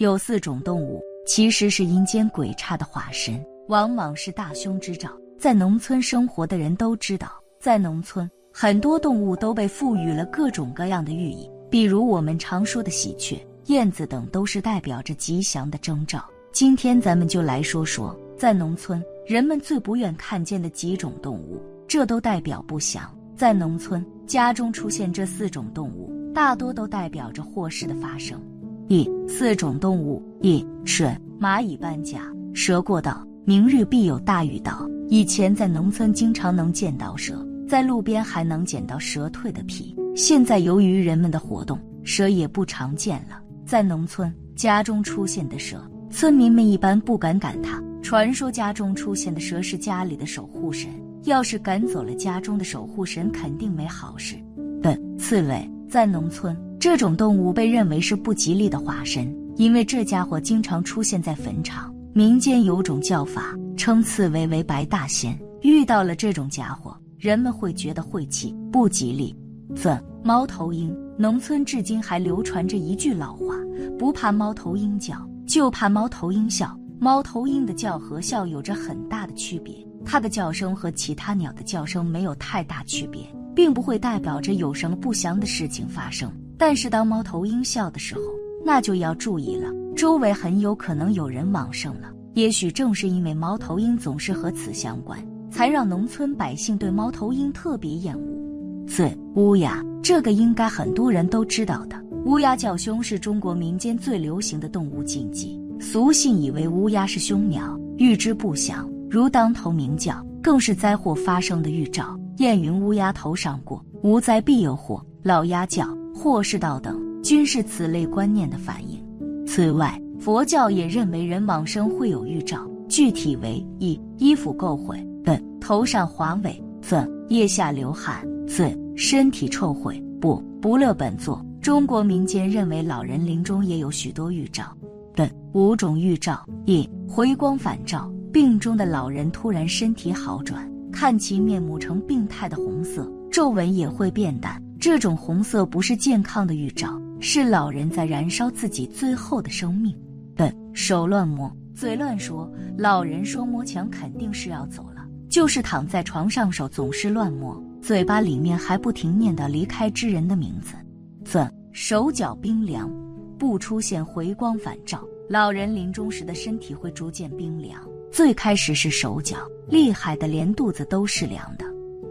有四种动物其实是阴间鬼差的化身，往往是大凶之兆。在农村生活的人都知道，在农村很多动物都被赋予了各种各样的寓意，比如我们常说的喜鹊、燕子等，都是代表着吉祥的征兆。今天咱们就来说说，在农村人们最不愿看见的几种动物，这都代表不祥。在农村家中出现这四种动物，大多都代表着祸事的发生。一四种动物：一水蚂蚁搬家，蛇过道，明日必有大雨到。以前在农村经常能见到蛇，在路边还能捡到蛇蜕的皮。现在由于人们的活动，蛇也不常见了。在农村家中出现的蛇，村民们一般不敢赶它。传说家中出现的蛇是家里的守护神，要是赶走了家中的守护神，肯定没好事。本刺猬在农村。这种动物被认为是不吉利的化身，因为这家伙经常出现在坟场。民间有种叫法，称刺猬为白大仙。遇到了这种家伙，人们会觉得晦气、不吉利。四猫头鹰，农村至今还流传着一句老话：不怕猫头鹰叫，就怕猫头鹰笑。猫头鹰的叫和笑有着很大的区别，它的叫声和其他鸟的叫声没有太大区别，并不会代表着有什么不祥的事情发生。但是当猫头鹰笑的时候，那就要注意了，周围很有可能有人往生了。也许正是因为猫头鹰总是和此相关，才让农村百姓对猫头鹰特别厌恶。四乌鸦，这个应该很多人都知道的。乌鸦叫凶是中国民间最流行的动物禁忌，俗信以为乌鸦是凶鸟，预知不祥，如当头鸣叫，更是灾祸发生的预兆。燕云：乌鸦头上过，无灾必有祸。老鸦叫。祸事道等，均是此类观念的反映。此外，佛教也认为人往生会有预兆，具体为：一、衣服垢秽；本头上华尾；分腋下流汗；四、身体臭秽；不不乐本座。中国民间认为老人临终也有许多预兆。本五种预兆：一、回光返照，病中的老人突然身体好转，看其面目呈病态的红色，皱纹也会变淡。这种红色不是健康的预兆，是老人在燃烧自己最后的生命。笨手乱摸，嘴乱说，老人说摸墙肯定是要走了，就是躺在床上手总是乱摸，嘴巴里面还不停念叨离开之人的名字。子手脚冰凉，不出现回光返照，老人临终时的身体会逐渐冰凉，最开始是手脚，厉害的连肚子都是凉的。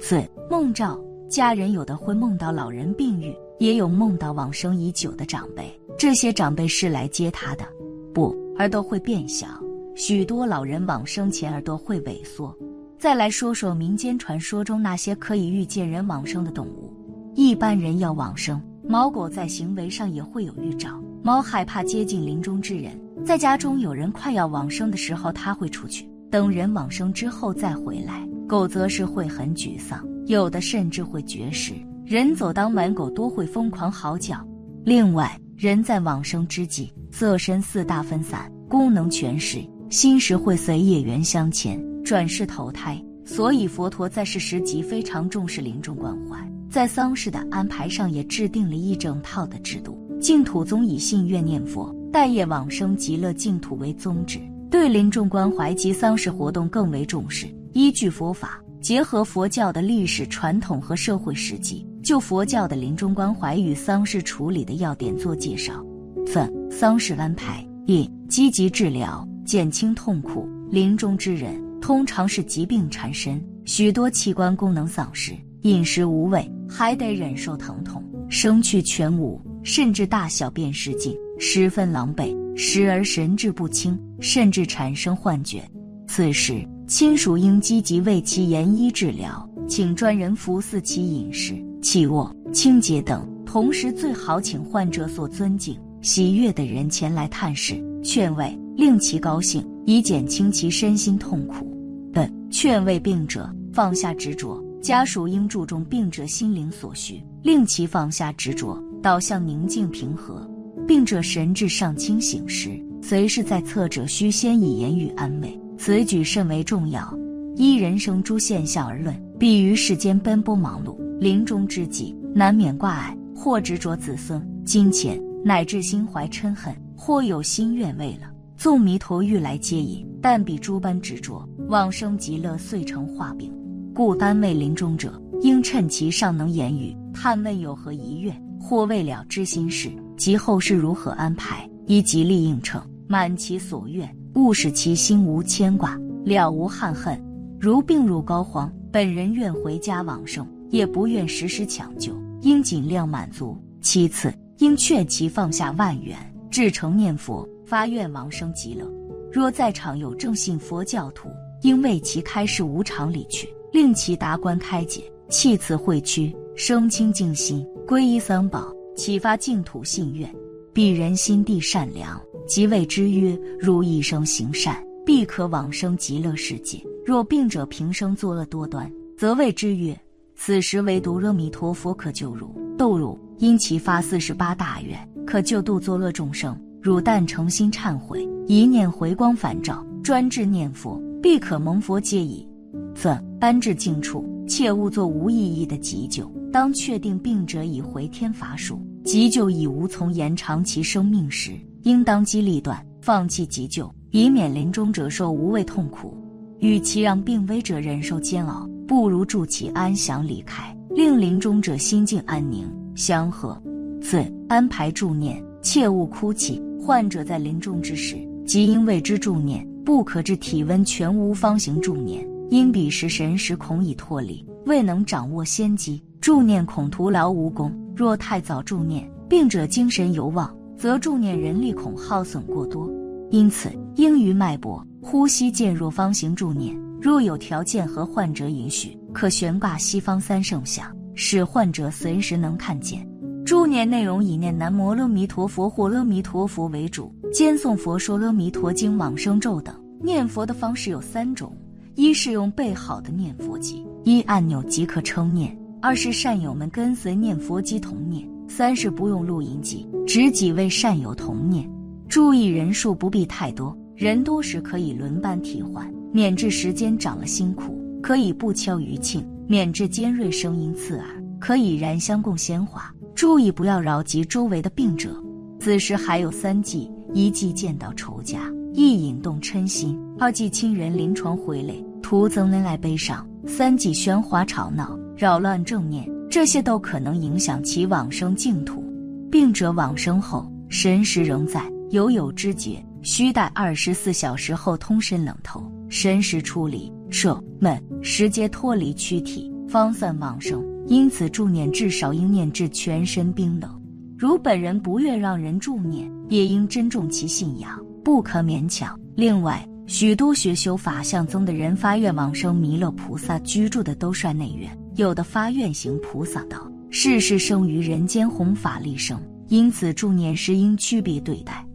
四梦兆。家人有的会梦到老人病愈，也有梦到往生已久的长辈。这些长辈是来接他的。不，耳朵会变小，许多老人往生前耳朵会萎缩。再来说说民间传说中那些可以预见人往生的动物。一般人要往生，猫狗在行为上也会有预兆。猫害怕接近临终之人，在家中有人快要往生的时候，它会出去，等人往生之后再回来。狗则是会很沮丧。有的甚至会绝食，人走当晚，狗多会疯狂嚎叫。另外，人在往生之际，色身四大分散，功能全失，心识会随业缘相牵，转世投胎。所以，佛陀在世时即非常重视临终关怀，在丧事的安排上也制定了一整套的制度。净土宗以信愿念佛、待业往生极乐净土为宗旨，对临终关怀及丧事活动更为重视。依据佛法。结合佛教的历史传统和社会实际，就佛教的临终关怀与丧事处理的要点做介绍。三、丧事安排：一、积极治疗，减轻痛苦。临终之人通常是疾病缠身，许多器官功能丧失，饮食无味，还得忍受疼痛，生去全无，甚至大小便失禁，十分狼狈，时而神志不清，甚至产生幻觉。此时。亲属应积极为其研医治疗，请专人服侍其饮食、起卧、清洁等。同时，最好请患者所尊敬、喜悦的人前来探视、劝慰，令其高兴，以减轻其身心痛苦。本劝慰病者，放下执着。家属应注重病者心灵所需，令其放下执着，导向宁静平和。病者神志尚清醒时，随时在侧者需先以言语安慰，此举甚为重要。依人生诸现象而论，必于世间奔波忙碌，临终之际难免挂碍，或执着子孙、金钱，乃至心怀嗔恨，或有心愿为了纵弥陀欲来接引，但比诸般执着，往生极乐遂成化饼。故安慰临终者，应趁其尚能言语，探问有何遗愿，或未了知心事，及后事如何安排，以极力应承，满其所愿，勿使其心无牵挂，了无憾恨。如病入膏肓，本人愿回家往生，也不愿时时抢救，应尽量满足。其次，应劝其放下万缘，至诚念佛，发愿往生极乐。若在场有正信佛教徒，应为其开示无常理去。令其达观开解，弃此秽躯，生清净心，皈依三宝，启发净土信愿。鄙人心地善良，即谓之曰：如一生行善，必可往生极乐世界。若病者平生作恶多端，则谓之曰：此时唯独阿弥陀佛可救汝。斗汝因其发四十八大愿，可救度作恶众生。汝但诚心忏悔，一念回光返照，专志念佛，必可蒙佛接矣。三安置净处，切勿做无意义的急救。当确定病者已回天乏术，急救已无从延长其生命时，应当机立断，放弃急救，以免临终者受无谓痛苦。与其让病危者忍受煎熬，不如助其安详离开，令临终者心境安宁祥和。四安排助念，切勿哭泣。患者在临终之时，即应为之助念，不可至体温全无方行助念。因彼时神识恐已脱离，未能掌握先机，助念恐徒劳无功。若太早助念，病者精神犹旺，则助念人力恐耗损过多。因此，应于脉搏、呼吸渐弱方行助念。若有条件和患者允许，可悬挂西方三圣像，使患者随时能看见。助念内容以念南无阿弥陀佛或阿弥陀佛为主，兼诵佛说阿弥陀经、往生咒等。念佛的方式有三种。一是用备好的念佛机，一按钮即可称念；二是善友们跟随念佛机同念；三是不用录音机，只几位善友同念。注意人数不必太多，人多时可以轮班替换，免至时间长了辛苦；可以不敲余磬，免至尖锐声音刺耳；可以燃香供鲜花。注意不要扰及周围的病者。此时还有三忌：一忌见到仇家。一引动嗔心，二忌亲人临床回泪，徒增恩爱悲伤；三忌喧哗吵闹，扰乱正念，这些都可能影响其往生净土。病者往生后，神识仍在，犹有知觉，需待二十四小时后通身冷透，神识出离，舍闷时皆脱离躯体，方算往生。因此助念至少应念至全身冰冷。如本人不愿让人助念，也应珍重其信仰。不可勉强。另外，许多学修法相宗的人发愿往生弥勒菩萨居住的兜率内院，有的发愿行菩萨道，世世生于人间弘法利生。因此，助念时应区别对待。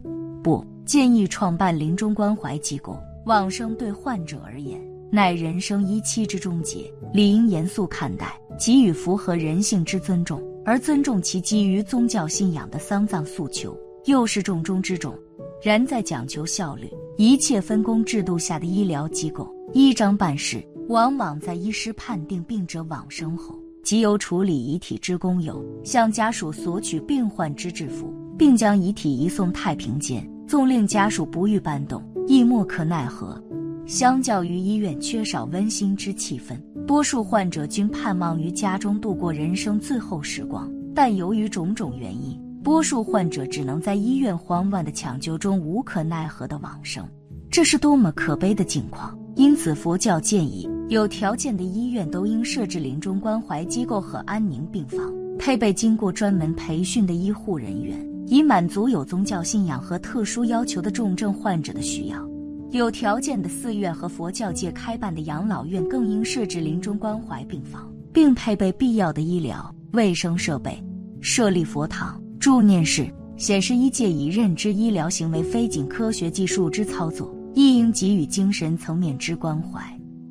不建议创办临终关怀机构。往生对患者而言，乃人生一期之终结，理应严肃看待，给予符合人性之尊重，而尊重其基于宗教信仰的丧葬诉求，又是重中之重。然在讲求效率、一切分工制度下的医疗机构，依章办事，往往在医师判定病者往生后，即由处理遗体之工友向家属索取病患之制服，并将遗体移送太平间，纵令家属不欲搬动，亦莫可奈何。相较于医院缺少温馨之气氛，多数患者均盼望于家中度过人生最后时光，但由于种种原因。多数患者只能在医院慌乱的抢救中无可奈何的往生，这是多么可悲的境况！因此，佛教建议有条件的医院都应设置临终关怀机构和安宁病房，配备经过专门培训的医护人员，以满足有宗教信仰和特殊要求的重症患者的需要。有条件的寺院和佛教界开办的养老院更应设置临终关怀病房，并配备必要的医疗卫生设备，设立佛堂、助念是，显示医界以认知医疗行为非仅科学技术之操作，亦应给予精神层面之关怀。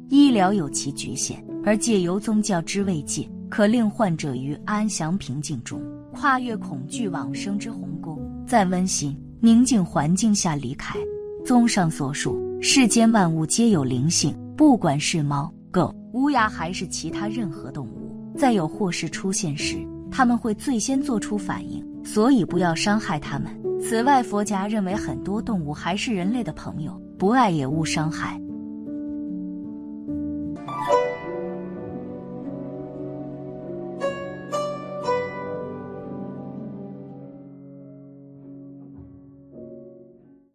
医疗有其局限，而借由宗教之慰藉，可令患者于安详平静中跨越恐惧往生之鸿沟，在温馨宁静环境下离开。综上所述，世间万物皆有灵性，不管是猫、狗、乌鸦还是其他任何动物，在有祸事出现时，他们会最先做出反应，所以不要伤害它们。此外，佛家认为很多动物还是人类的朋友，不爱也勿伤害。